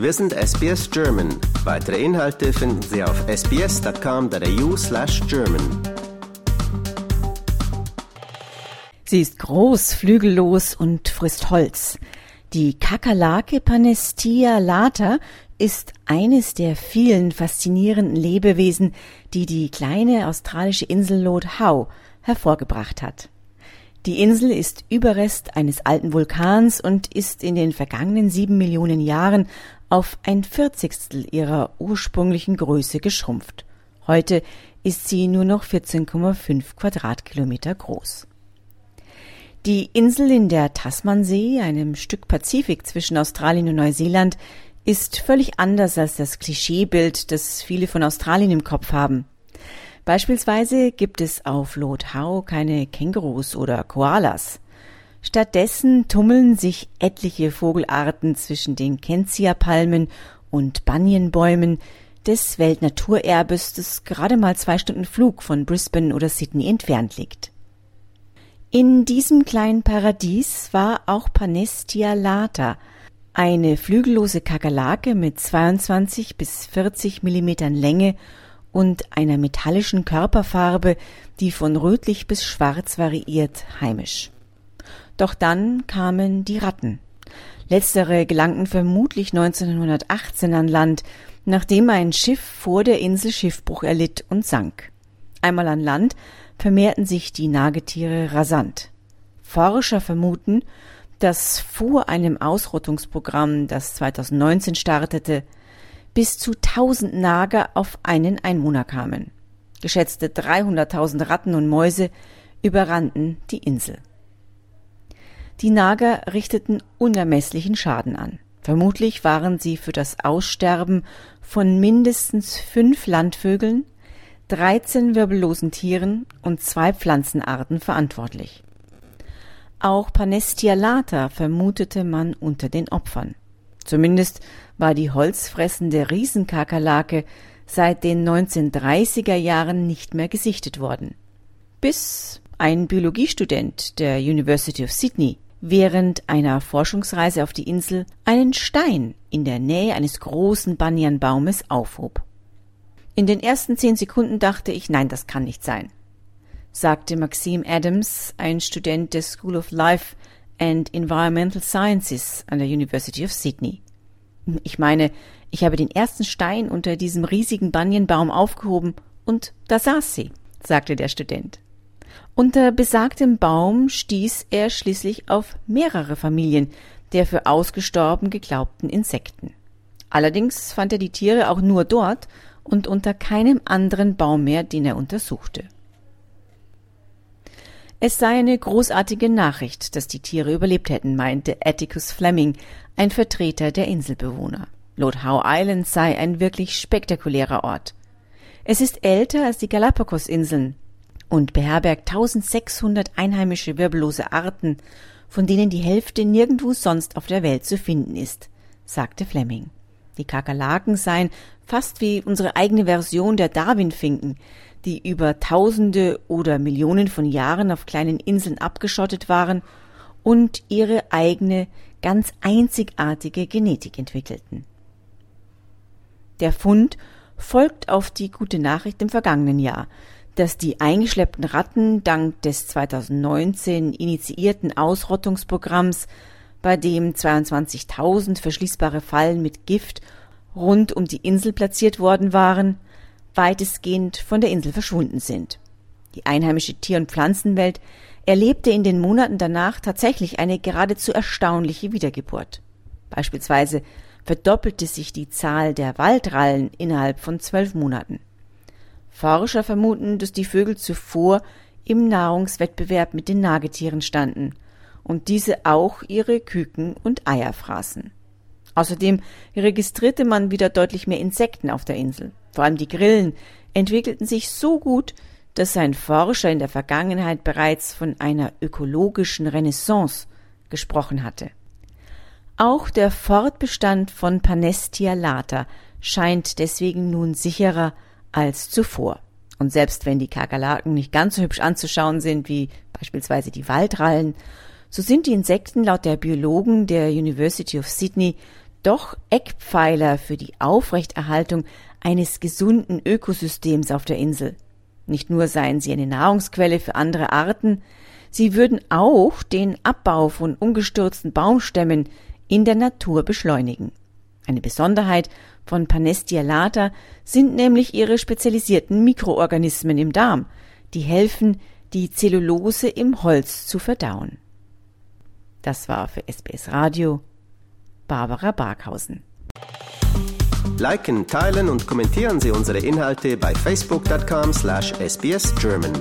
Wir sind SBS German. Weitere Inhalte finden Sie auf sbs.com.au slash German. Sie ist groß, flügellos und frisst Holz. Die Kakerlake Panestia lata ist eines der vielen faszinierenden Lebewesen, die die kleine australische Insel Lord Howe hervorgebracht hat. Die Insel ist Überrest eines alten Vulkans und ist in den vergangenen sieben Millionen Jahren auf ein Vierzigstel ihrer ursprünglichen Größe geschrumpft. Heute ist sie nur noch 14,5 Quadratkilometer groß. Die Insel in der Tasmansee, einem Stück Pazifik zwischen Australien und Neuseeland, ist völlig anders als das Klischeebild, das viele von Australien im Kopf haben. Beispielsweise gibt es auf Lord Howe keine Kängurus oder Koalas. Stattdessen tummeln sich etliche Vogelarten zwischen den Kentia-Palmen und Banienbäumen des Weltnaturerbes, das gerade mal zwei Stunden Flug von Brisbane oder Sydney entfernt liegt. In diesem kleinen Paradies war auch Panestia lata, eine flügellose Kakerlake mit 22 bis 40 Millimetern Länge und einer metallischen Körperfarbe, die von rötlich bis schwarz variiert, heimisch. Doch dann kamen die Ratten. Letztere gelangten vermutlich 1918 an Land, nachdem ein Schiff vor der Insel Schiffbruch erlitt und sank. Einmal an Land vermehrten sich die Nagetiere rasant. Forscher vermuten, dass vor einem Ausrottungsprogramm, das 2019 startete, bis zu 1000 Nager auf einen Einwohner kamen. Geschätzte 300.000 Ratten und Mäuse überrannten die Insel. Die Nager richteten unermesslichen Schaden an. Vermutlich waren sie für das Aussterben von mindestens fünf Landvögeln, 13 wirbellosen Tieren und zwei Pflanzenarten verantwortlich. Auch Panestia lata vermutete man unter den Opfern. Zumindest war die holzfressende Riesenkakerlake seit den 1930er Jahren nicht mehr gesichtet worden. Bis ein Biologiestudent der University of Sydney während einer Forschungsreise auf die Insel einen Stein in der Nähe eines großen Banyanbaumes aufhob. In den ersten zehn Sekunden dachte ich, nein, das kann nicht sein, sagte Maxime Adams, ein Student der School of Life and Environmental Sciences an der University of Sydney. Ich meine, ich habe den ersten Stein unter diesem riesigen Banyanbaum aufgehoben und da saß sie, sagte der Student. Unter besagtem Baum stieß er schließlich auf mehrere Familien der für ausgestorben geglaubten Insekten. Allerdings fand er die Tiere auch nur dort und unter keinem anderen Baum mehr, den er untersuchte. Es sei eine großartige Nachricht, dass die Tiere überlebt hätten, meinte Atticus Fleming, ein Vertreter der Inselbewohner. Lord Howe Island sei ein wirklich spektakulärer Ort. Es ist älter als die Galapagos-Inseln, und beherbergt 1600 einheimische wirbellose Arten, von denen die Hälfte nirgendwo sonst auf der Welt zu finden ist, sagte Fleming. Die Kakerlaken seien fast wie unsere eigene Version der Darwin-Finken, die über Tausende oder Millionen von Jahren auf kleinen Inseln abgeschottet waren und ihre eigene, ganz einzigartige Genetik entwickelten. Der Fund folgt auf die gute Nachricht im vergangenen Jahr, dass die eingeschleppten Ratten dank des 2019 initiierten Ausrottungsprogramms, bei dem 22.000 verschließbare Fallen mit Gift rund um die Insel platziert worden waren, weitestgehend von der Insel verschwunden sind. Die einheimische Tier- und Pflanzenwelt erlebte in den Monaten danach tatsächlich eine geradezu erstaunliche Wiedergeburt. Beispielsweise verdoppelte sich die Zahl der Waldrallen innerhalb von zwölf Monaten. Forscher vermuten, dass die Vögel zuvor im Nahrungswettbewerb mit den Nagetieren standen und diese auch ihre Küken und Eier fraßen. Außerdem registrierte man wieder deutlich mehr Insekten auf der Insel. Vor allem die Grillen entwickelten sich so gut, dass ein Forscher in der Vergangenheit bereits von einer ökologischen Renaissance gesprochen hatte. Auch der Fortbestand von Panestia lata scheint deswegen nun sicherer als zuvor. Und selbst wenn die Kakerlaken nicht ganz so hübsch anzuschauen sind wie beispielsweise die Waldrallen, so sind die Insekten laut der Biologen der University of Sydney doch Eckpfeiler für die Aufrechterhaltung eines gesunden Ökosystems auf der Insel. Nicht nur seien sie eine Nahrungsquelle für andere Arten, sie würden auch den Abbau von ungestürzten Baumstämmen in der Natur beschleunigen. Eine Besonderheit von Panestia lata sind nämlich ihre spezialisierten Mikroorganismen im Darm, die helfen, die Zellulose im Holz zu verdauen. Das war für SBS Radio Barbara Barkhausen. Liken, teilen und kommentieren Sie unsere Inhalte bei facebook.com/sbsgerman.